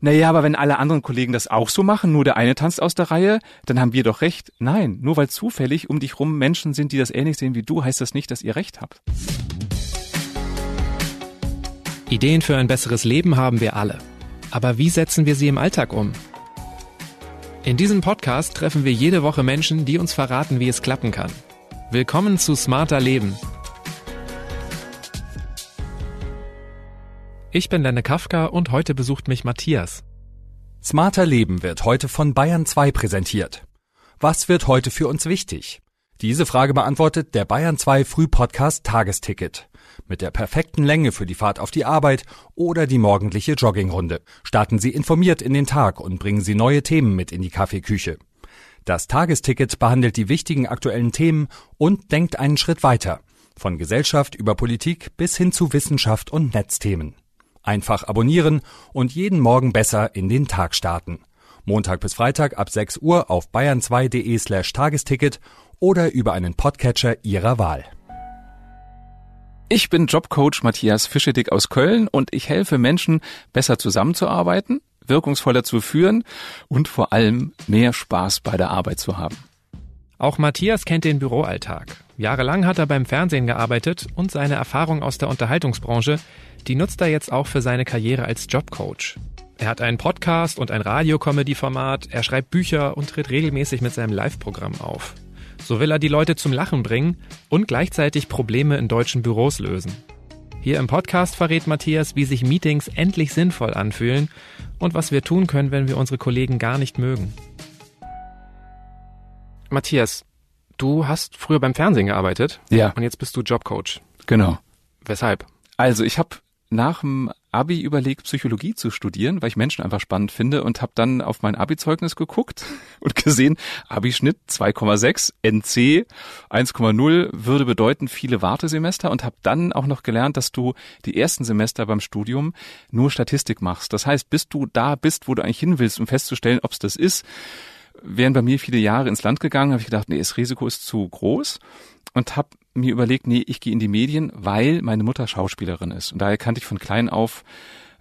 naja, aber wenn alle anderen Kollegen das auch so machen, nur der eine tanzt aus der Reihe, dann haben wir doch recht. Nein, nur weil zufällig um dich rum Menschen sind, die das ähnlich sehen wie du, heißt das nicht, dass ihr recht habt. Ideen für ein besseres Leben haben wir alle. Aber wie setzen wir sie im Alltag um? In diesem Podcast treffen wir jede Woche Menschen, die uns verraten, wie es klappen kann. Willkommen zu Smarter Leben. Ich bin Lenne Kafka und heute besucht mich Matthias. Smarter Leben wird heute von Bayern 2 präsentiert. Was wird heute für uns wichtig? Diese Frage beantwortet der Bayern 2 Frühpodcast Tagesticket. Mit der perfekten Länge für die Fahrt auf die Arbeit oder die morgendliche Joggingrunde. Starten Sie informiert in den Tag und bringen Sie neue Themen mit in die Kaffeeküche. Das Tagesticket behandelt die wichtigen aktuellen Themen und denkt einen Schritt weiter. Von Gesellschaft über Politik bis hin zu Wissenschaft und Netzthemen. Einfach abonnieren und jeden Morgen besser in den Tag starten. Montag bis Freitag ab 6 Uhr auf bayern2.de slash Tagesticket oder über einen Podcatcher Ihrer Wahl. Ich bin Jobcoach Matthias Fischedick aus Köln und ich helfe Menschen, besser zusammenzuarbeiten, wirkungsvoller zu führen und vor allem mehr Spaß bei der Arbeit zu haben. Auch Matthias kennt den Büroalltag. Jahrelang hat er beim Fernsehen gearbeitet und seine Erfahrung aus der Unterhaltungsbranche, die nutzt er jetzt auch für seine Karriere als Jobcoach. Er hat einen Podcast und ein Radio-Comedy-Format, er schreibt Bücher und tritt regelmäßig mit seinem Live-Programm auf. So will er die Leute zum Lachen bringen und gleichzeitig Probleme in deutschen Büros lösen. Hier im Podcast verrät Matthias, wie sich Meetings endlich sinnvoll anfühlen und was wir tun können, wenn wir unsere Kollegen gar nicht mögen. Matthias, du hast früher beim Fernsehen gearbeitet. Ja. Und jetzt bist du Jobcoach. Genau. Weshalb? Also ich habe nach dem Abi überlegt, Psychologie zu studieren, weil ich Menschen einfach spannend finde und habe dann auf mein Abi-Zeugnis geguckt und gesehen, Abi-Schnitt 2,6, NC 1,0 würde bedeuten viele Wartesemester und habe dann auch noch gelernt, dass du die ersten Semester beim Studium nur Statistik machst. Das heißt, bis du da bist, wo du eigentlich hin willst, um festzustellen, ob es das ist, wären bei mir viele Jahre ins Land gegangen, habe ich gedacht, nee, das Risiko ist zu groß und habe mir überlegt, nee, ich gehe in die Medien, weil meine Mutter Schauspielerin ist. Und daher kannte ich von klein auf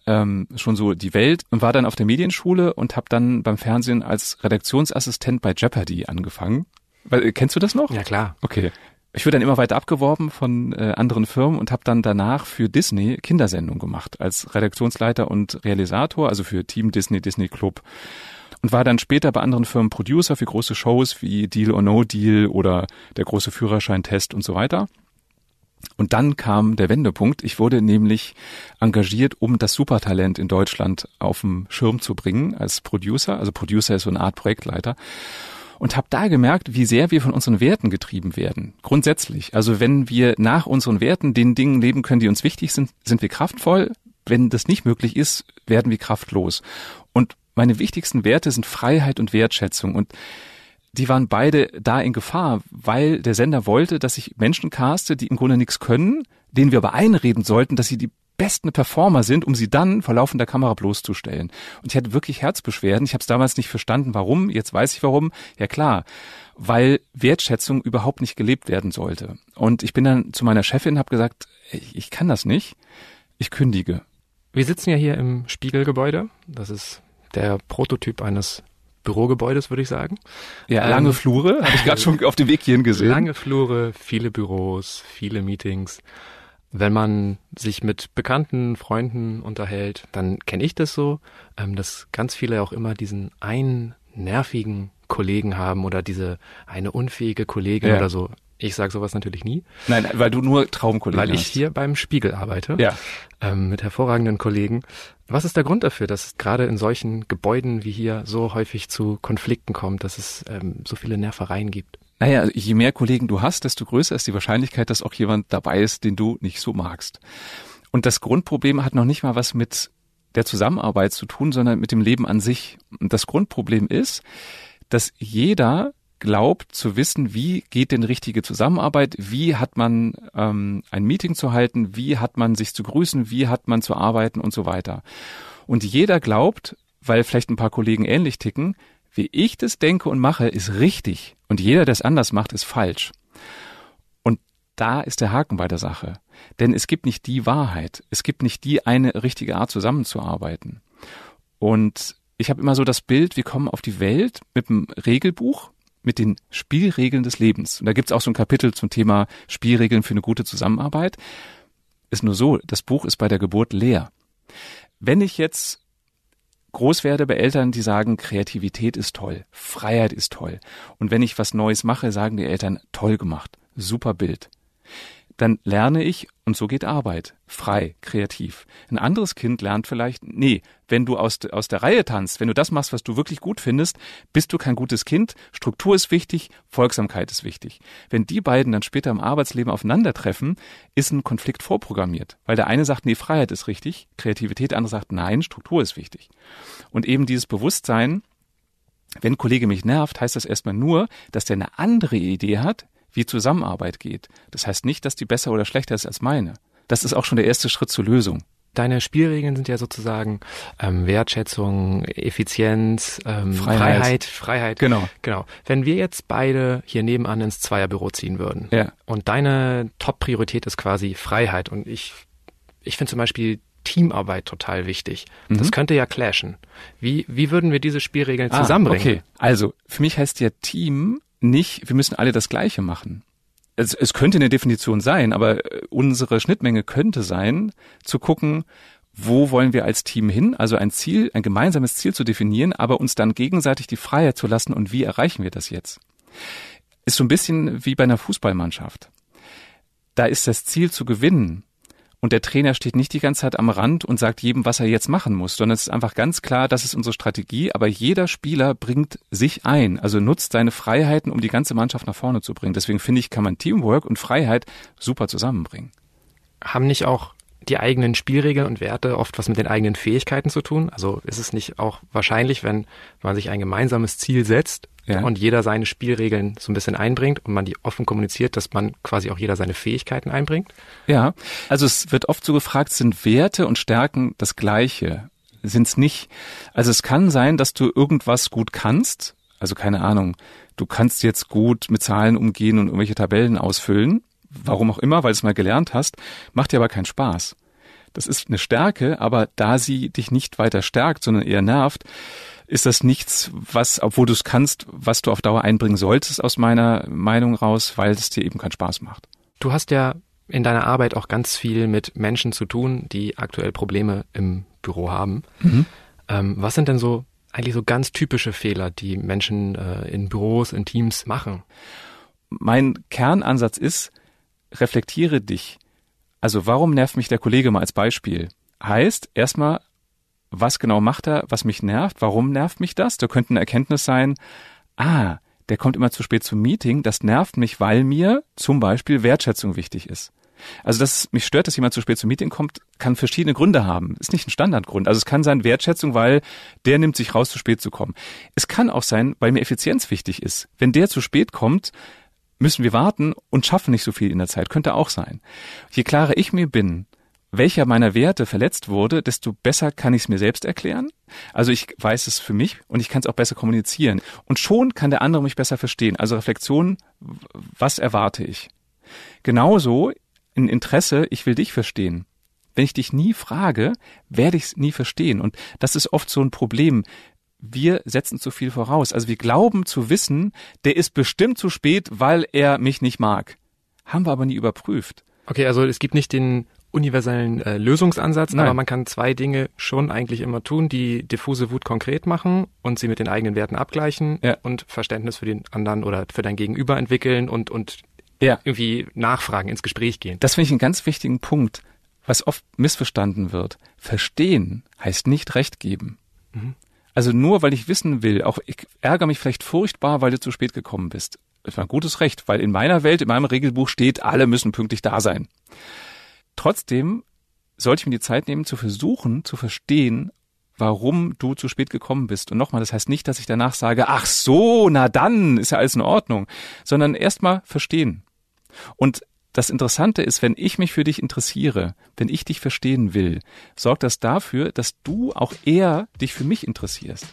ähm, schon so die Welt und war dann auf der Medienschule und habe dann beim Fernsehen als Redaktionsassistent bei Jeopardy angefangen. Weil, kennst du das noch? Ja, klar. Okay. Ich wurde dann immer weiter abgeworben von äh, anderen Firmen und habe dann danach für Disney Kindersendung gemacht als Redaktionsleiter und Realisator, also für Team Disney, Disney Club und war dann später bei anderen Firmen Producer für große Shows wie Deal or No Deal oder der große Führerscheintest und so weiter. Und dann kam der Wendepunkt. Ich wurde nämlich engagiert, um das Supertalent in Deutschland auf den Schirm zu bringen als Producer. Also Producer ist so eine Art Projektleiter. Und habe da gemerkt, wie sehr wir von unseren Werten getrieben werden. Grundsätzlich. Also wenn wir nach unseren Werten den Dingen leben können, die uns wichtig sind, sind wir kraftvoll. Wenn das nicht möglich ist, werden wir kraftlos. Und meine wichtigsten Werte sind Freiheit und Wertschätzung und die waren beide da in Gefahr, weil der Sender wollte, dass ich Menschen caste, die im Grunde nichts können, denen wir aber einreden sollten, dass sie die besten Performer sind, um sie dann vor laufender Kamera bloßzustellen. Und ich hatte wirklich Herzbeschwerden. Ich habe es damals nicht verstanden, warum. Jetzt weiß ich warum. Ja klar, weil Wertschätzung überhaupt nicht gelebt werden sollte. Und ich bin dann zu meiner Chefin, habe gesagt, ich kann das nicht. Ich kündige. Wir sitzen ja hier im Spiegelgebäude. Das ist der Prototyp eines Bürogebäudes, würde ich sagen. Ja, lange ähm, Flure, habe ich gerade schon auf dem Weg hierhin gesehen. Lange Flure, viele Büros, viele Meetings. Wenn man sich mit bekannten Freunden unterhält, dann kenne ich das so, ähm, dass ganz viele auch immer diesen einen nervigen Kollegen haben oder diese eine unfähige Kollegin ja. oder so. Ich sage sowas natürlich nie. Nein, weil du nur Traumkollegen Weil ich hast. hier beim Spiegel arbeite. Ja. Ähm, mit hervorragenden Kollegen. Was ist der Grund dafür, dass es gerade in solchen Gebäuden wie hier so häufig zu Konflikten kommt, dass es ähm, so viele Nervereien gibt? Naja, je mehr Kollegen du hast, desto größer ist die Wahrscheinlichkeit, dass auch jemand dabei ist, den du nicht so magst. Und das Grundproblem hat noch nicht mal was mit der Zusammenarbeit zu tun, sondern mit dem Leben an sich. Und das Grundproblem ist, dass jeder glaubt zu wissen, wie geht denn richtige Zusammenarbeit, wie hat man ähm, ein Meeting zu halten, wie hat man sich zu grüßen, wie hat man zu arbeiten und so weiter. Und jeder glaubt, weil vielleicht ein paar Kollegen ähnlich ticken, wie ich das denke und mache, ist richtig und jeder, der es anders macht, ist falsch. Und da ist der Haken bei der Sache. Denn es gibt nicht die Wahrheit, es gibt nicht die eine richtige Art zusammenzuarbeiten. Und ich habe immer so das Bild, wir kommen auf die Welt mit einem Regelbuch, mit den Spielregeln des Lebens. Und da gibt's auch so ein Kapitel zum Thema Spielregeln für eine gute Zusammenarbeit. Ist nur so, das Buch ist bei der Geburt leer. Wenn ich jetzt groß werde bei Eltern, die sagen, Kreativität ist toll, Freiheit ist toll. Und wenn ich was Neues mache, sagen die Eltern, toll gemacht, super Bild dann lerne ich, und so geht Arbeit, frei, kreativ. Ein anderes Kind lernt vielleicht, nee, wenn du aus, aus der Reihe tanzt, wenn du das machst, was du wirklich gut findest, bist du kein gutes Kind. Struktur ist wichtig, Folgsamkeit ist wichtig. Wenn die beiden dann später im Arbeitsleben aufeinandertreffen, ist ein Konflikt vorprogrammiert. Weil der eine sagt, nee, Freiheit ist richtig, Kreativität, der andere sagt, nein, Struktur ist wichtig. Und eben dieses Bewusstsein, wenn ein Kollege mich nervt, heißt das erstmal nur, dass der eine andere Idee hat, wie Zusammenarbeit geht. Das heißt nicht, dass die besser oder schlechter ist als meine. Das ist auch schon der erste Schritt zur Lösung. Deine Spielregeln sind ja sozusagen ähm, Wertschätzung, Effizienz, ähm, Freiheit. Freiheit, Freiheit. Genau. Genau. Wenn wir jetzt beide hier nebenan ins Zweierbüro ziehen würden ja. und deine Top-Priorität ist quasi Freiheit und ich, ich finde zum Beispiel Teamarbeit total wichtig. Mhm. Das könnte ja clashen. Wie, wie würden wir diese Spielregeln ah, zusammenbringen? Okay, also für mich heißt ja Team nicht, wir müssen alle das Gleiche machen. Es, es könnte eine Definition sein, aber äh, unsere Schnittmenge könnte sein, zu gucken, wo wollen wir als Team hin, also ein Ziel, ein gemeinsames Ziel zu definieren, aber uns dann gegenseitig die Freiheit zu lassen und wie erreichen wir das jetzt? Ist so ein bisschen wie bei einer Fußballmannschaft. Da ist das Ziel zu gewinnen und der Trainer steht nicht die ganze Zeit am Rand und sagt jedem, was er jetzt machen muss, sondern es ist einfach ganz klar, das ist unsere Strategie, aber jeder Spieler bringt sich ein, also nutzt seine Freiheiten, um die ganze Mannschaft nach vorne zu bringen. Deswegen finde ich, kann man Teamwork und Freiheit super zusammenbringen. Haben nicht auch die eigenen Spielregeln und Werte oft was mit den eigenen Fähigkeiten zu tun? Also ist es nicht auch wahrscheinlich, wenn man sich ein gemeinsames Ziel setzt ja. und jeder seine Spielregeln so ein bisschen einbringt und man die offen kommuniziert, dass man quasi auch jeder seine Fähigkeiten einbringt? Ja, also es wird oft so gefragt, sind Werte und Stärken das gleiche? Sind es nicht? Also es kann sein, dass du irgendwas gut kannst, also keine Ahnung, du kannst jetzt gut mit Zahlen umgehen und irgendwelche Tabellen ausfüllen, warum auch immer, weil du es mal gelernt hast, macht dir aber keinen Spaß. Das ist eine Stärke, aber da sie dich nicht weiter stärkt, sondern eher nervt, ist das nichts, was, obwohl du es kannst, was du auf Dauer einbringen solltest, aus meiner Meinung raus, weil es dir eben keinen Spaß macht. Du hast ja in deiner Arbeit auch ganz viel mit Menschen zu tun, die aktuell Probleme im Büro haben. Mhm. Ähm, was sind denn so eigentlich so ganz typische Fehler, die Menschen äh, in Büros, in Teams machen? Mein Kernansatz ist, reflektiere dich. Also warum nervt mich der Kollege mal als Beispiel? Heißt erstmal, was genau macht er, was mich nervt, warum nervt mich das? Da könnte eine Erkenntnis sein, ah, der kommt immer zu spät zum Meeting, das nervt mich, weil mir zum Beispiel Wertschätzung wichtig ist. Also, dass mich stört, dass jemand zu spät zum Meeting kommt, kann verschiedene Gründe haben. Ist nicht ein Standardgrund. Also, es kann sein Wertschätzung, weil der nimmt sich raus, zu spät zu kommen. Es kann auch sein, weil mir Effizienz wichtig ist. Wenn der zu spät kommt, müssen wir warten und schaffen nicht so viel in der Zeit. Könnte auch sein. Je klarer ich mir bin, welcher meiner Werte verletzt wurde, desto besser kann ich es mir selbst erklären. Also ich weiß es für mich und ich kann es auch besser kommunizieren. Und schon kann der andere mich besser verstehen. Also Reflexion, was erwarte ich? Genauso ein Interesse, ich will dich verstehen. Wenn ich dich nie frage, werde ich es nie verstehen. Und das ist oft so ein Problem wir setzen zu viel voraus. Also wir glauben zu wissen, der ist bestimmt zu spät, weil er mich nicht mag. Haben wir aber nie überprüft. Okay, also es gibt nicht den universellen äh, Lösungsansatz, Nein. aber man kann zwei Dinge schon eigentlich immer tun, die diffuse Wut konkret machen und sie mit den eigenen Werten abgleichen ja. und Verständnis für den anderen oder für dein Gegenüber entwickeln und, und ja. irgendwie nachfragen, ins Gespräch gehen. Das finde ich einen ganz wichtigen Punkt, was oft missverstanden wird. Verstehen heißt nicht Recht geben. Mhm. Also nur weil ich wissen will, auch ich ärgere mich vielleicht furchtbar, weil du zu spät gekommen bist. Das war ein gutes Recht, weil in meiner Welt, in meinem Regelbuch steht, alle müssen pünktlich da sein. Trotzdem sollte ich mir die Zeit nehmen, zu versuchen, zu verstehen, warum du zu spät gekommen bist. Und nochmal, das heißt nicht, dass ich danach sage, ach so, na dann, ist ja alles in Ordnung, sondern erstmal verstehen. Und das Interessante ist, wenn ich mich für dich interessiere, wenn ich dich verstehen will, sorgt das dafür, dass du auch eher dich für mich interessierst.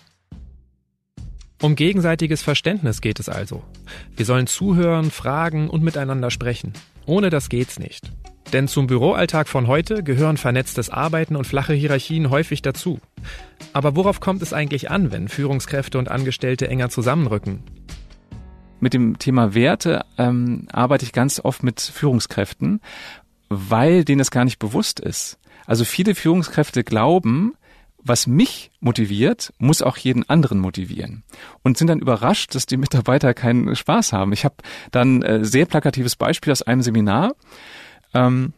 Um gegenseitiges Verständnis geht es also. Wir sollen zuhören, fragen und miteinander sprechen. Ohne das geht's nicht. Denn zum Büroalltag von heute gehören vernetztes Arbeiten und flache Hierarchien häufig dazu. Aber worauf kommt es eigentlich an, wenn Führungskräfte und Angestellte enger zusammenrücken? Mit dem Thema Werte ähm, arbeite ich ganz oft mit Führungskräften, weil denen es gar nicht bewusst ist. Also viele Führungskräfte glauben, was mich motiviert, muss auch jeden anderen motivieren. Und sind dann überrascht, dass die Mitarbeiter keinen Spaß haben. Ich habe dann äh, sehr plakatives Beispiel aus einem Seminar. Ähm,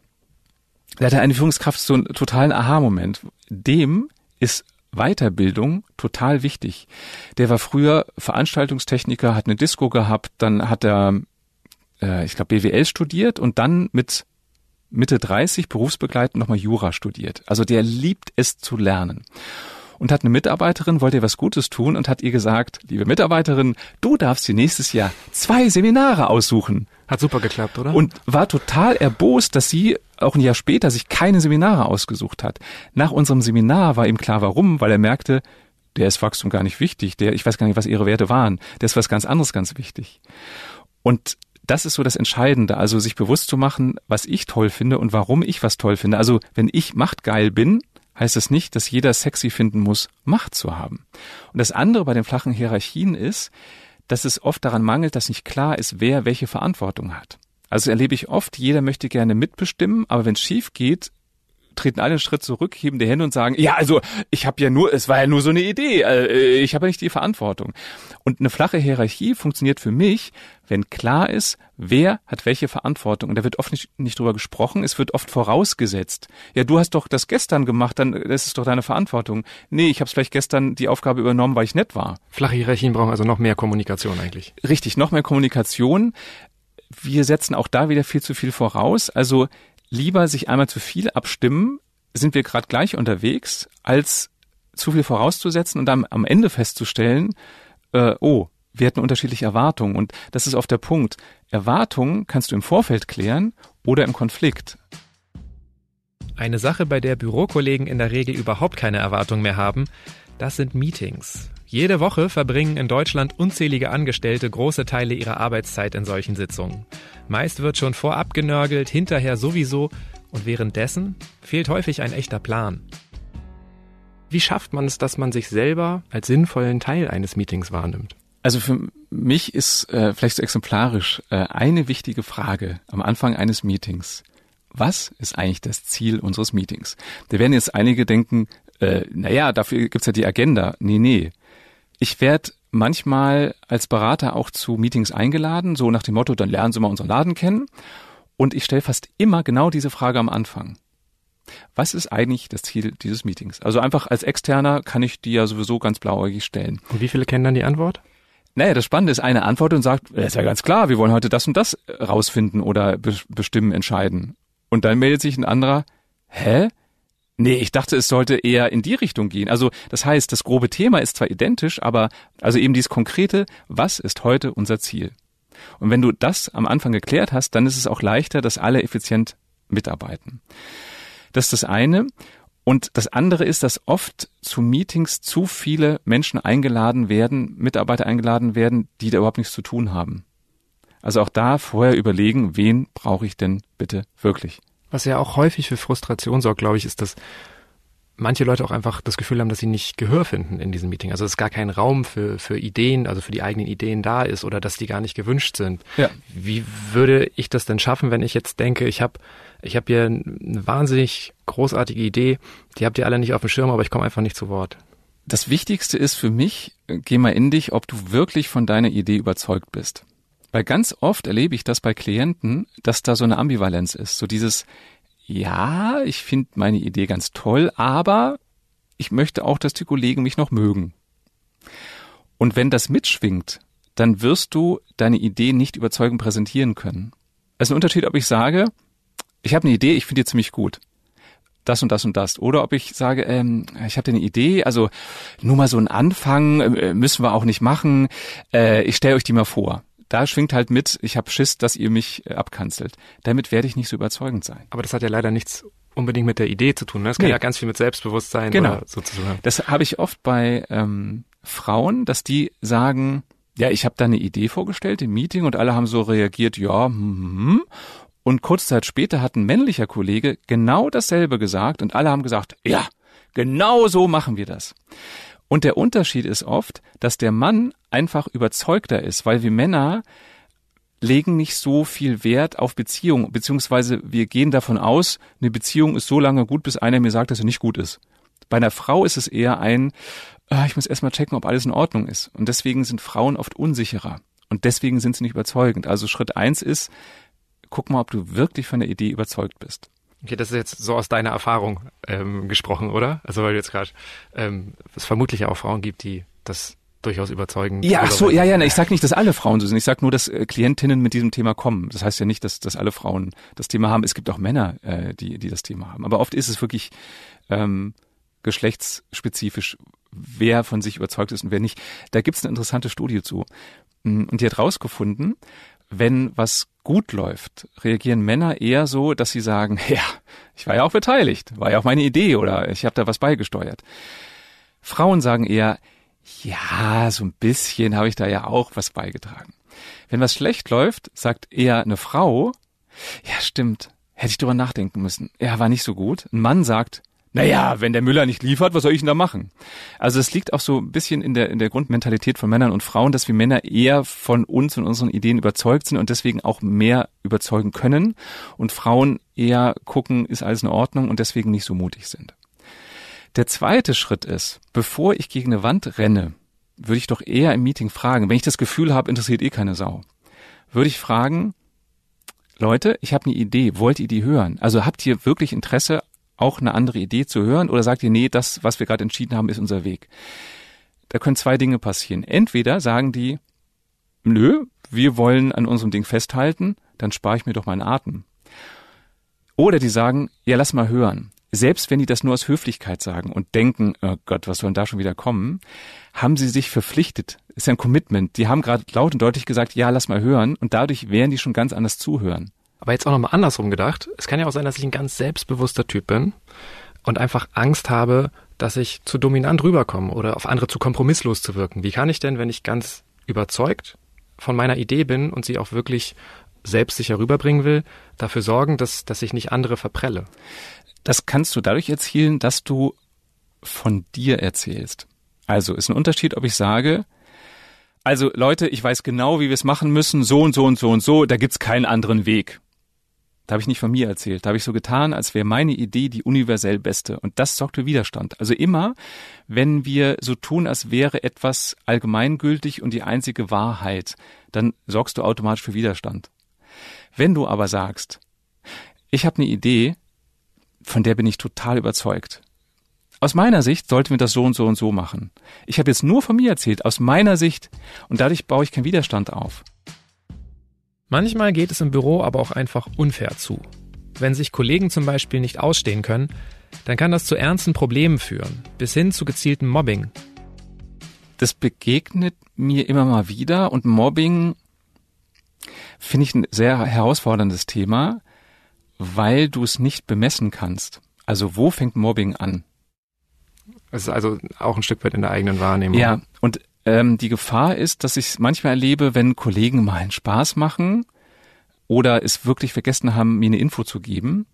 da hatte eine Führungskraft so einen totalen Aha-Moment. Dem ist Weiterbildung total wichtig. Der war früher Veranstaltungstechniker, hat eine Disco gehabt, dann hat er, äh, ich glaube, BWL studiert und dann mit Mitte 30 berufsbegleitend nochmal Jura studiert. Also der liebt es zu lernen. Und hat eine Mitarbeiterin, wollte ihr was Gutes tun und hat ihr gesagt, liebe Mitarbeiterin, du darfst dir nächstes Jahr zwei Seminare aussuchen. Hat super geklappt, oder? Und war total erbost, dass sie auch ein Jahr später sich keine Seminare ausgesucht hat. Nach unserem Seminar war ihm klar, warum, weil er merkte, der ist Wachstum gar nicht wichtig, der, ich weiß gar nicht, was ihre Werte waren, der ist was ganz anderes ganz wichtig. Und das ist so das Entscheidende, also sich bewusst zu machen, was ich toll finde und warum ich was toll finde. Also wenn ich machtgeil bin, heißt es nicht, dass jeder sexy finden muss, Macht zu haben. Und das andere bei den flachen Hierarchien ist, dass es oft daran mangelt, dass nicht klar ist, wer welche Verantwortung hat. Also erlebe ich oft, jeder möchte gerne mitbestimmen, aber wenn es schief geht, treten alle einen Schritt zurück, heben die Hände und sagen, ja, also ich habe ja nur, es war ja nur so eine Idee, äh, ich habe ja nicht die Verantwortung. Und eine flache Hierarchie funktioniert für mich, wenn klar ist, wer hat welche Verantwortung. Und da wird oft nicht, nicht drüber gesprochen, es wird oft vorausgesetzt. Ja, du hast doch das gestern gemacht, dann das ist doch deine Verantwortung. Nee, ich habe vielleicht gestern die Aufgabe übernommen, weil ich nett war. Flache Hierarchien brauchen also noch mehr Kommunikation eigentlich. Richtig, noch mehr Kommunikation. Wir setzen auch da wieder viel zu viel voraus. Also lieber sich einmal zu viel abstimmen, sind wir gerade gleich unterwegs, als zu viel vorauszusetzen und dann am Ende festzustellen, äh, oh, wir hatten unterschiedliche Erwartungen. Und das ist oft der Punkt. Erwartungen kannst du im Vorfeld klären oder im Konflikt. Eine Sache, bei der Bürokollegen in der Regel überhaupt keine Erwartung mehr haben, das sind Meetings. Jede Woche verbringen in Deutschland unzählige Angestellte große Teile ihrer Arbeitszeit in solchen Sitzungen. Meist wird schon vorab genörgelt, hinterher sowieso und währenddessen fehlt häufig ein echter Plan. Wie schafft man es, dass man sich selber als sinnvollen Teil eines Meetings wahrnimmt? Also für mich ist äh, vielleicht so exemplarisch äh, eine wichtige Frage am Anfang eines Meetings. Was ist eigentlich das Ziel unseres Meetings? Da werden jetzt einige denken, äh, naja, dafür gibt's ja die Agenda. Nee, nee. Ich werde manchmal als Berater auch zu Meetings eingeladen, so nach dem Motto, dann lernen Sie mal unseren Laden kennen. Und ich stelle fast immer genau diese Frage am Anfang. Was ist eigentlich das Ziel dieses Meetings? Also einfach als Externer kann ich die ja sowieso ganz blauäugig stellen. Und wie viele kennen dann die Antwort? Naja, das Spannende ist, eine Antwort und sagt, das ist ja ganz klar, wir wollen heute das und das rausfinden oder bestimmen, entscheiden. Und dann meldet sich ein anderer, hä? Nee, ich dachte, es sollte eher in die Richtung gehen. Also das heißt, das grobe Thema ist zwar identisch, aber also eben dieses konkrete, was ist heute unser Ziel? Und wenn du das am Anfang geklärt hast, dann ist es auch leichter, dass alle effizient mitarbeiten. Das ist das eine. Und das andere ist, dass oft zu Meetings zu viele Menschen eingeladen werden, Mitarbeiter eingeladen werden, die da überhaupt nichts zu tun haben. Also auch da vorher überlegen, wen brauche ich denn bitte wirklich? Was ja auch häufig für Frustration sorgt, glaube ich, ist, dass manche Leute auch einfach das Gefühl haben, dass sie nicht Gehör finden in diesem Meeting. Also dass gar kein Raum für, für Ideen, also für die eigenen Ideen da ist oder dass die gar nicht gewünscht sind. Ja. Wie würde ich das denn schaffen, wenn ich jetzt denke, ich habe ich hab hier eine wahnsinnig großartige Idee, die habt ihr alle nicht auf dem Schirm, aber ich komme einfach nicht zu Wort. Das Wichtigste ist für mich, geh mal in dich, ob du wirklich von deiner Idee überzeugt bist. Weil ganz oft erlebe ich das bei Klienten, dass da so eine Ambivalenz ist. So dieses, ja, ich finde meine Idee ganz toll, aber ich möchte auch, dass die Kollegen mich noch mögen. Und wenn das mitschwingt, dann wirst du deine Idee nicht überzeugend präsentieren können. Es ist ein Unterschied, ob ich sage, ich habe eine Idee, ich finde die ziemlich gut. Das und das und das. Oder ob ich sage, ähm, ich habe eine Idee, also nur mal so einen Anfang äh, müssen wir auch nicht machen. Äh, ich stelle euch die mal vor da schwingt halt mit, ich habe Schiss, dass ihr mich äh, abkanzelt. Damit werde ich nicht so überzeugend sein. Aber das hat ja leider nichts unbedingt mit der Idee zu tun. Ne? Das kann nee. ja ganz viel mit Selbstbewusstsein genau. so zu tun haben. Das habe ich oft bei ähm, Frauen, dass die sagen, ja, ich habe da eine Idee vorgestellt im Meeting und alle haben so reagiert, ja, hm, hm, hm. Und kurz Zeit später hat ein männlicher Kollege genau dasselbe gesagt und alle haben gesagt, ja, genau so machen wir das. Und der Unterschied ist oft, dass der Mann einfach überzeugter ist, weil wir Männer legen nicht so viel Wert auf Beziehung, beziehungsweise wir gehen davon aus, eine Beziehung ist so lange gut, bis einer mir sagt, dass sie nicht gut ist. Bei einer Frau ist es eher ein, ah, ich muss erstmal checken, ob alles in Ordnung ist. Und deswegen sind Frauen oft unsicherer. Und deswegen sind sie nicht überzeugend. Also Schritt eins ist, guck mal, ob du wirklich von der Idee überzeugt bist. Okay, das ist jetzt so aus deiner Erfahrung ähm, gesprochen, oder? Also weil du jetzt gerade ähm, es vermutlich auch Frauen gibt, die das durchaus überzeugend. Ja, ach so, ja, ja, ich sage nicht, dass alle Frauen so sind. Ich sage nur, dass äh, Klientinnen mit diesem Thema kommen. Das heißt ja nicht, dass, dass alle Frauen das Thema haben. Es gibt auch Männer, äh, die, die das Thema haben. Aber oft ist es wirklich ähm, geschlechtsspezifisch, wer von sich überzeugt ist und wer nicht. Da gibt es eine interessante Studie zu. Mm, und die hat rausgefunden, wenn was gut läuft, reagieren Männer eher so, dass sie sagen, ja, ich war ja auch beteiligt, war ja auch meine Idee oder ich habe da was beigesteuert. Frauen sagen eher, ja, so ein bisschen habe ich da ja auch was beigetragen. Wenn was schlecht läuft, sagt eher eine Frau, ja, stimmt, hätte ich drüber nachdenken müssen. Ja, war nicht so gut. Ein Mann sagt, naja, wenn der Müller nicht liefert, was soll ich denn da machen? Also es liegt auch so ein bisschen in der, in der Grundmentalität von Männern und Frauen, dass wir Männer eher von uns und unseren Ideen überzeugt sind und deswegen auch mehr überzeugen können und Frauen eher gucken, ist alles in Ordnung und deswegen nicht so mutig sind. Der zweite Schritt ist, bevor ich gegen eine Wand renne, würde ich doch eher im Meeting fragen, wenn ich das Gefühl habe, interessiert eh keine Sau, würde ich fragen, Leute, ich habe eine Idee, wollt ihr die hören? Also habt ihr wirklich Interesse auch eine andere Idee zu hören oder sagt ihr, nee, das, was wir gerade entschieden haben, ist unser Weg? Da können zwei Dinge passieren. Entweder sagen die, nö, wir wollen an unserem Ding festhalten, dann spare ich mir doch meinen Atem. Oder die sagen, ja, lass mal hören. Selbst wenn die das nur aus Höflichkeit sagen und denken, oh Gott, was soll denn da schon wieder kommen, haben sie sich verpflichtet. Ist ja ein Commitment. Die haben gerade laut und deutlich gesagt, ja, lass mal hören und dadurch werden die schon ganz anders zuhören. Aber jetzt auch nochmal andersrum gedacht. Es kann ja auch sein, dass ich ein ganz selbstbewusster Typ bin und einfach Angst habe, dass ich zu dominant rüberkomme oder auf andere zu kompromisslos zu wirken. Wie kann ich denn, wenn ich ganz überzeugt von meiner Idee bin und sie auch wirklich selbstsicher rüberbringen will, dafür sorgen, dass, dass ich nicht andere verprelle? Das kannst du dadurch erzielen, dass du von dir erzählst. Also ist ein Unterschied, ob ich sage, also Leute, ich weiß genau, wie wir es machen müssen, so und so und so und so, da gibt's keinen anderen Weg. Da habe ich nicht von mir erzählt. Da habe ich so getan, als wäre meine Idee die universell beste. Und das sorgt für Widerstand. Also immer, wenn wir so tun, als wäre etwas allgemeingültig und die einzige Wahrheit, dann sorgst du automatisch für Widerstand. Wenn du aber sagst, ich habe eine Idee, von der bin ich total überzeugt. Aus meiner Sicht sollten wir das so und so und so machen. Ich habe jetzt nur von mir erzählt, aus meiner Sicht, und dadurch baue ich keinen Widerstand auf. Manchmal geht es im Büro aber auch einfach unfair zu. Wenn sich Kollegen zum Beispiel nicht ausstehen können, dann kann das zu ernsten Problemen führen, bis hin zu gezieltem Mobbing. Das begegnet mir immer mal wieder und Mobbing finde ich ein sehr herausforderndes Thema, weil du es nicht bemessen kannst. Also wo fängt Mobbing an? Es ist also auch ein Stück weit in der eigenen Wahrnehmung. Ja, und ähm, die Gefahr ist, dass ich es manchmal erlebe, wenn Kollegen mal einen Spaß machen oder es wirklich vergessen haben, mir eine Info zu geben,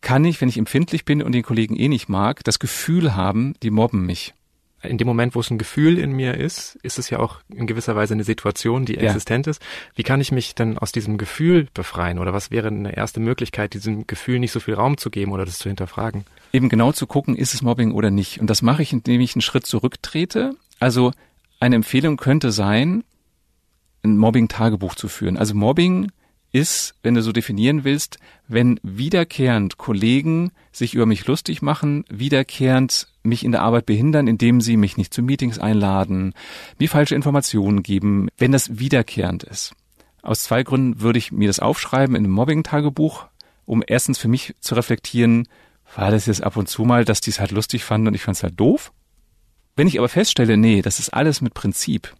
kann ich, wenn ich empfindlich bin und den Kollegen eh nicht mag, das Gefühl haben, die mobben mich. In dem Moment, wo es ein Gefühl in mir ist, ist es ja auch in gewisser Weise eine Situation, die existent ja. ist. Wie kann ich mich denn aus diesem Gefühl befreien? Oder was wäre eine erste Möglichkeit, diesem Gefühl nicht so viel Raum zu geben oder das zu hinterfragen? Eben genau zu gucken, ist es Mobbing oder nicht. Und das mache ich, indem ich einen Schritt zurücktrete also eine Empfehlung könnte sein, ein Mobbing-Tagebuch zu führen. Also Mobbing ist, wenn du so definieren willst, wenn wiederkehrend Kollegen sich über mich lustig machen, wiederkehrend mich in der Arbeit behindern, indem sie mich nicht zu Meetings einladen, mir falsche Informationen geben, wenn das wiederkehrend ist. Aus zwei Gründen würde ich mir das aufschreiben in einem Mobbing-Tagebuch, um erstens für mich zu reflektieren, war das jetzt ab und zu mal, dass die es halt lustig fanden und ich fand es halt doof? Wenn ich aber feststelle, nee, das ist alles mit Prinzip,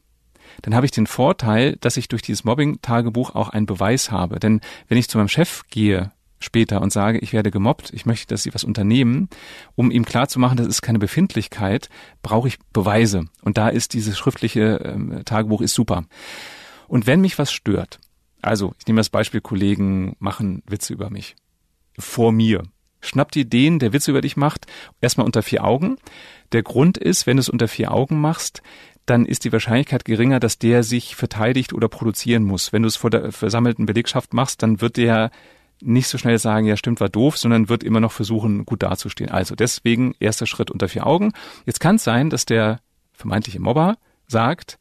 dann habe ich den Vorteil, dass ich durch dieses Mobbing-Tagebuch auch einen Beweis habe. Denn wenn ich zu meinem Chef gehe später und sage, ich werde gemobbt, ich möchte, dass Sie was unternehmen, um ihm klarzumachen, das ist keine Befindlichkeit, brauche ich Beweise. Und da ist dieses schriftliche ähm, Tagebuch ist super. Und wenn mich was stört, Also, ich nehme das Beispiel, Kollegen machen Witze über mich. Vor mir. Schnapp dir den, der Witze über dich macht, erstmal unter vier Augen. Der Grund ist, wenn du es unter vier Augen machst, dann ist die Wahrscheinlichkeit geringer, dass der sich verteidigt oder produzieren muss. Wenn du es vor der versammelten Belegschaft machst, dann wird der nicht so schnell sagen, ja stimmt, war doof, sondern wird immer noch versuchen, gut dazustehen. Also deswegen erster Schritt unter vier Augen. Jetzt kann es sein, dass der vermeintliche Mobber sagt,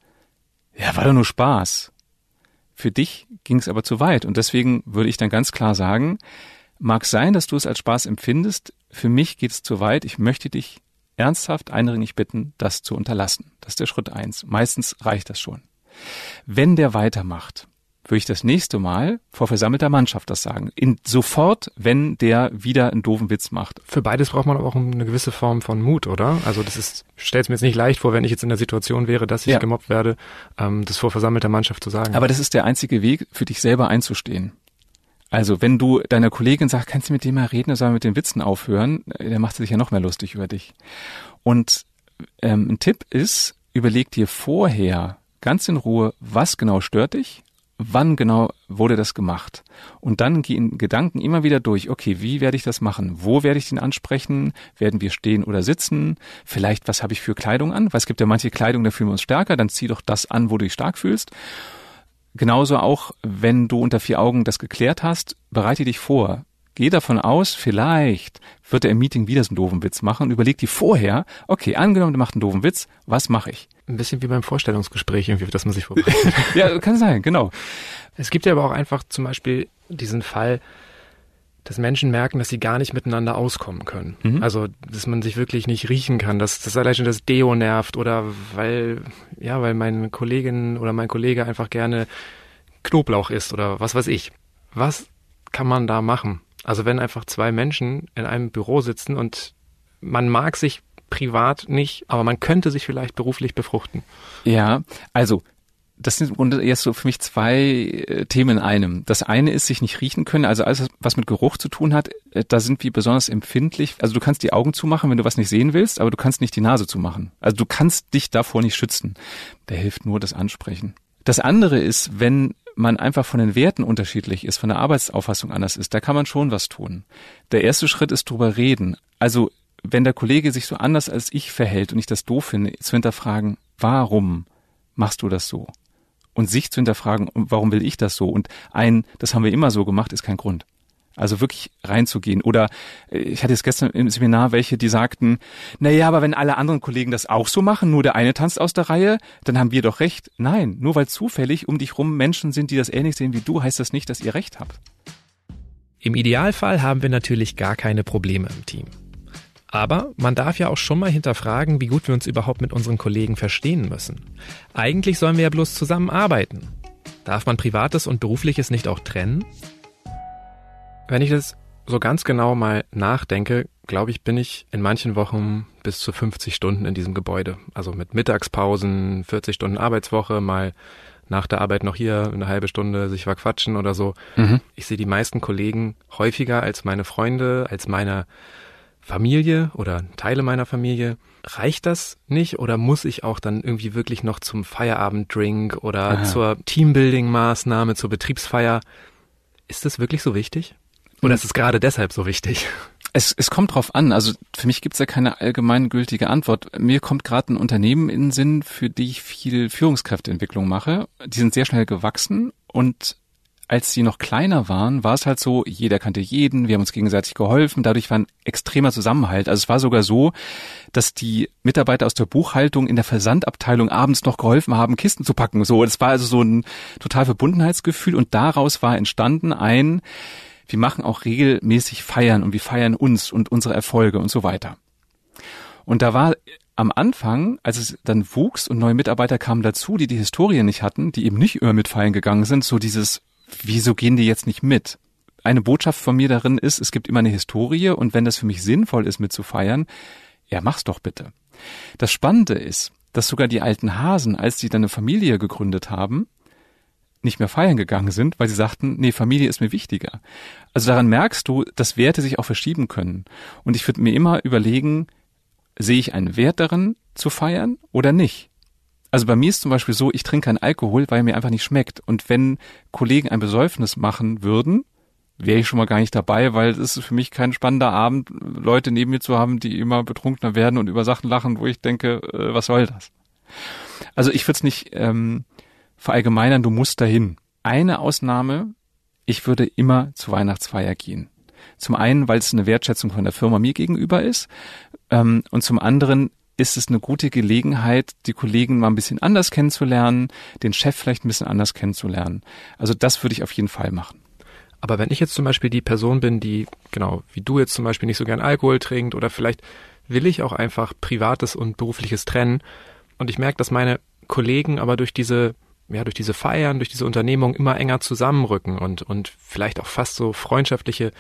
ja, war doch nur Spaß. Für dich ging es aber zu weit und deswegen würde ich dann ganz klar sagen, mag sein, dass du es als Spaß empfindest, für mich geht es zu weit, ich möchte dich ernsthaft eindringlich bitten, das zu unterlassen. Das ist der Schritt eins. Meistens reicht das schon. Wenn der weitermacht, würde ich das nächste Mal vor versammelter Mannschaft das sagen. In, sofort, wenn der wieder einen doofen Witz macht. Für beides braucht man aber auch eine gewisse Form von Mut, oder? Also das ist, stellt mir jetzt nicht leicht vor, wenn ich jetzt in der Situation wäre, dass ich ja. gemobbt werde, ähm, das vor versammelter Mannschaft zu sagen. Aber das ist der einzige Weg, für dich selber einzustehen. Also wenn du deiner Kollegin sagst, kannst du mit dem mal reden, er soll mit den Witzen aufhören, äh, dann macht sie sich ja noch mehr lustig über dich. Und ähm, ein Tipp ist, überleg dir vorher ganz in Ruhe, was genau stört dich wann genau wurde das gemacht? Und dann gehen Gedanken immer wieder durch, okay, wie werde ich das machen? Wo werde ich den ansprechen? Werden wir stehen oder sitzen? Vielleicht, was habe ich für Kleidung an? Weil es gibt ja manche Kleidung, da fühlen wir uns stärker, dann zieh doch das an, wo du dich stark fühlst. Genauso auch, wenn du unter vier Augen das geklärt hast, bereite dich vor. Geh davon aus, vielleicht wird er im Meeting wieder so einen doofen Witz machen und überleg dir vorher, okay, angenommen, der macht einen doofen Witz, was mache ich? Ein bisschen wie beim Vorstellungsgespräch, irgendwie, dass man sich vorbereitet. ja, kann sein, genau. Es gibt ja aber auch einfach zum Beispiel diesen Fall, dass Menschen merken, dass sie gar nicht miteinander auskommen können. Mhm. Also, dass man sich wirklich nicht riechen kann, dass das allein schon das Deo nervt oder weil, ja, weil meine Kollegin oder mein Kollege einfach gerne Knoblauch isst oder was weiß ich. Was kann man da machen? Also wenn einfach zwei Menschen in einem Büro sitzen und man mag sich privat nicht, aber man könnte sich vielleicht beruflich befruchten. Ja, also das sind im Grunde jetzt so für mich zwei äh, Themen in einem. Das eine ist sich nicht riechen können, also alles, was mit Geruch zu tun hat, äh, da sind wir besonders empfindlich. Also du kannst die Augen zumachen, wenn du was nicht sehen willst, aber du kannst nicht die Nase zumachen. Also du kannst dich davor nicht schützen. Da hilft nur das Ansprechen. Das andere ist, wenn man einfach von den Werten unterschiedlich ist, von der Arbeitsauffassung anders ist, da kann man schon was tun. Der erste Schritt ist drüber reden. Also wenn der Kollege sich so anders als ich verhält und ich das doof finde, zu hinterfragen, warum machst du das so? Und sich zu hinterfragen, warum will ich das so? Und ein, das haben wir immer so gemacht, ist kein Grund. Also wirklich reinzugehen. Oder äh, ich hatte jetzt gestern im Seminar welche, die sagten, na ja, aber wenn alle anderen Kollegen das auch so machen, nur der eine tanzt aus der Reihe, dann haben wir doch recht. Nein, nur weil zufällig um dich rum Menschen sind, die das ähnlich sehen wie du, heißt das nicht, dass ihr recht habt. Im Idealfall haben wir natürlich gar keine Probleme im Team. Aber man darf ja auch schon mal hinterfragen, wie gut wir uns überhaupt mit unseren Kollegen verstehen müssen. Eigentlich sollen wir ja bloß zusammenarbeiten. Darf man Privates und Berufliches nicht auch trennen? Wenn ich das so ganz genau mal nachdenke, glaube ich, bin ich in manchen Wochen bis zu 50 Stunden in diesem Gebäude. Also mit Mittagspausen, 40 Stunden Arbeitswoche, mal nach der Arbeit noch hier eine halbe Stunde sich verquatschen oder so. Mhm. Ich sehe die meisten Kollegen häufiger als meine Freunde, als meine Familie oder Teile meiner Familie. Reicht das nicht oder muss ich auch dann irgendwie wirklich noch zum Feierabenddrink oder Aha. zur Teambuilding-Maßnahme, zur Betriebsfeier? Ist das wirklich so wichtig? Oder ist es gerade deshalb so wichtig? Es, es kommt drauf an. Also für mich gibt es ja keine allgemeingültige Antwort. Mir kommt gerade ein Unternehmen in den Sinn, für die ich viel Führungskräfteentwicklung mache. Die sind sehr schnell gewachsen und als sie noch kleiner waren, war es halt so, jeder kannte jeden, wir haben uns gegenseitig geholfen, dadurch war ein extremer Zusammenhalt. Also es war sogar so, dass die Mitarbeiter aus der Buchhaltung in der Versandabteilung abends noch geholfen haben, Kisten zu packen. So, es war also so ein total Verbundenheitsgefühl und daraus war entstanden ein wir machen auch regelmäßig Feiern und wir feiern uns und unsere Erfolge und so weiter. Und da war am Anfang, als es dann wuchs und neue Mitarbeiter kamen dazu, die die Historie nicht hatten, die eben nicht immer mit feiern gegangen sind, so dieses, wieso gehen die jetzt nicht mit? Eine Botschaft von mir darin ist, es gibt immer eine Historie und wenn das für mich sinnvoll ist, mit zu feiern, ja, mach's doch bitte. Das Spannende ist, dass sogar die alten Hasen, als sie dann eine Familie gegründet haben, nicht mehr feiern gegangen sind, weil sie sagten, nee, Familie ist mir wichtiger. Also daran merkst du, dass Werte sich auch verschieben können. Und ich würde mir immer überlegen, sehe ich einen Wert darin zu feiern oder nicht? Also bei mir ist zum Beispiel so, ich trinke keinen Alkohol, weil er mir einfach nicht schmeckt. Und wenn Kollegen ein Besäufnis machen würden, wäre ich schon mal gar nicht dabei, weil es ist für mich kein spannender Abend, Leute neben mir zu haben, die immer betrunkener werden und über Sachen lachen, wo ich denke, äh, was soll das? Also ich würde es nicht ähm, verallgemeinern, du musst dahin. Eine Ausnahme, ich würde immer zur Weihnachtsfeier gehen. Zum einen, weil es eine Wertschätzung von der Firma mir gegenüber ist ähm, und zum anderen ist es eine gute Gelegenheit, die Kollegen mal ein bisschen anders kennenzulernen, den Chef vielleicht ein bisschen anders kennenzulernen. Also das würde ich auf jeden Fall machen. Aber wenn ich jetzt zum Beispiel die Person bin, die, genau, wie du jetzt zum Beispiel nicht so gern Alkohol trinkt oder vielleicht will ich auch einfach Privates und Berufliches trennen und ich merke, dass meine Kollegen aber durch diese, ja, durch diese Feiern, durch diese Unternehmung immer enger zusammenrücken und, und vielleicht auch fast so freundschaftliche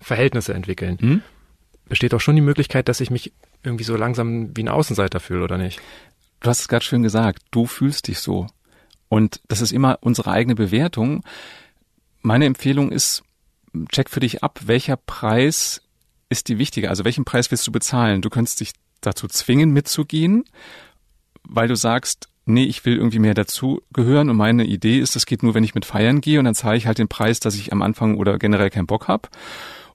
Verhältnisse entwickeln. Hm? Besteht auch schon die Möglichkeit, dass ich mich irgendwie so langsam wie ein Außenseiter fühle, oder nicht? Du hast es gerade schön gesagt, du fühlst dich so. Und das ist immer unsere eigene Bewertung. Meine Empfehlung ist, check für dich ab, welcher Preis ist die wichtige? Also welchen Preis willst du bezahlen? Du könntest dich dazu zwingen, mitzugehen, weil du sagst, nee, ich will irgendwie mehr dazugehören und meine Idee ist, das geht nur, wenn ich mit feiern gehe und dann zahle ich halt den Preis, dass ich am Anfang oder generell keinen Bock hab.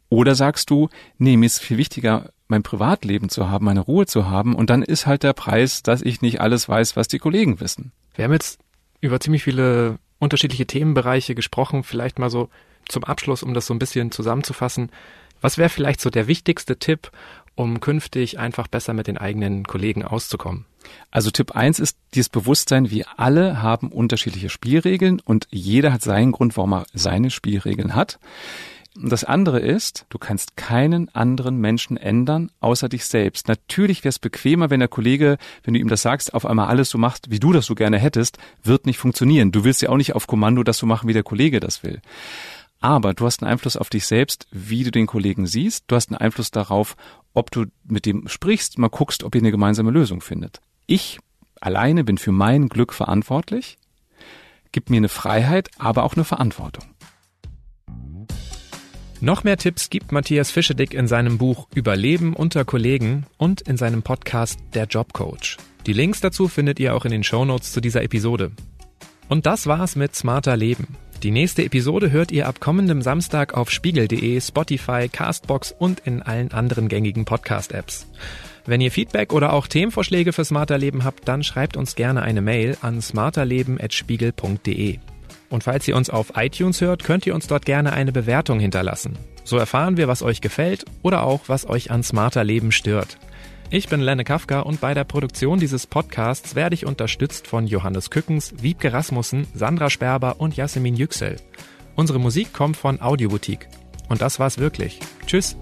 Oder sagst du, nee, mir ist viel wichtiger, mein Privatleben zu haben, meine Ruhe zu haben und dann ist halt der Preis, dass ich nicht alles weiß, was die Kollegen wissen. Wir haben jetzt über ziemlich viele unterschiedliche Themenbereiche gesprochen. Vielleicht mal so zum Abschluss, um das so ein bisschen zusammenzufassen. Was wäre vielleicht so der wichtigste Tipp, um künftig einfach besser mit den eigenen Kollegen auszukommen? Also Tipp eins ist dieses Bewusstsein, wir alle haben unterschiedliche Spielregeln und jeder hat seinen Grund, warum er seine Spielregeln hat. Das andere ist, du kannst keinen anderen Menschen ändern, außer dich selbst. Natürlich wäre es bequemer, wenn der Kollege, wenn du ihm das sagst, auf einmal alles so macht, wie du das so gerne hättest, wird nicht funktionieren. Du willst ja auch nicht auf Kommando das so machen, wie der Kollege das will. Aber du hast einen Einfluss auf dich selbst, wie du den Kollegen siehst. Du hast einen Einfluss darauf, ob du mit dem sprichst, mal guckst, ob ihr eine gemeinsame Lösung findet. Ich alleine bin für mein Glück verantwortlich, gibt mir eine Freiheit, aber auch eine Verantwortung. Noch mehr Tipps gibt Matthias Fischedick in seinem Buch Überleben unter Kollegen und in seinem Podcast Der Jobcoach. Die Links dazu findet ihr auch in den Shownotes zu dieser Episode. Und das war's mit Smarter Leben. Die nächste Episode hört ihr ab kommendem Samstag auf spiegel.de, Spotify, Castbox und in allen anderen gängigen Podcast-Apps. Wenn ihr Feedback oder auch Themenvorschläge für Smarter Leben habt, dann schreibt uns gerne eine Mail an smarterleben.spiegel.de. Und falls ihr uns auf iTunes hört, könnt ihr uns dort gerne eine Bewertung hinterlassen. So erfahren wir, was euch gefällt oder auch, was euch an smarter Leben stört. Ich bin Lenne Kafka und bei der Produktion dieses Podcasts werde ich unterstützt von Johannes Kückens, Wiebke Rasmussen, Sandra Sperber und Jasmin Yüksel. Unsere Musik kommt von Audioboutique. Und das war's wirklich. Tschüss!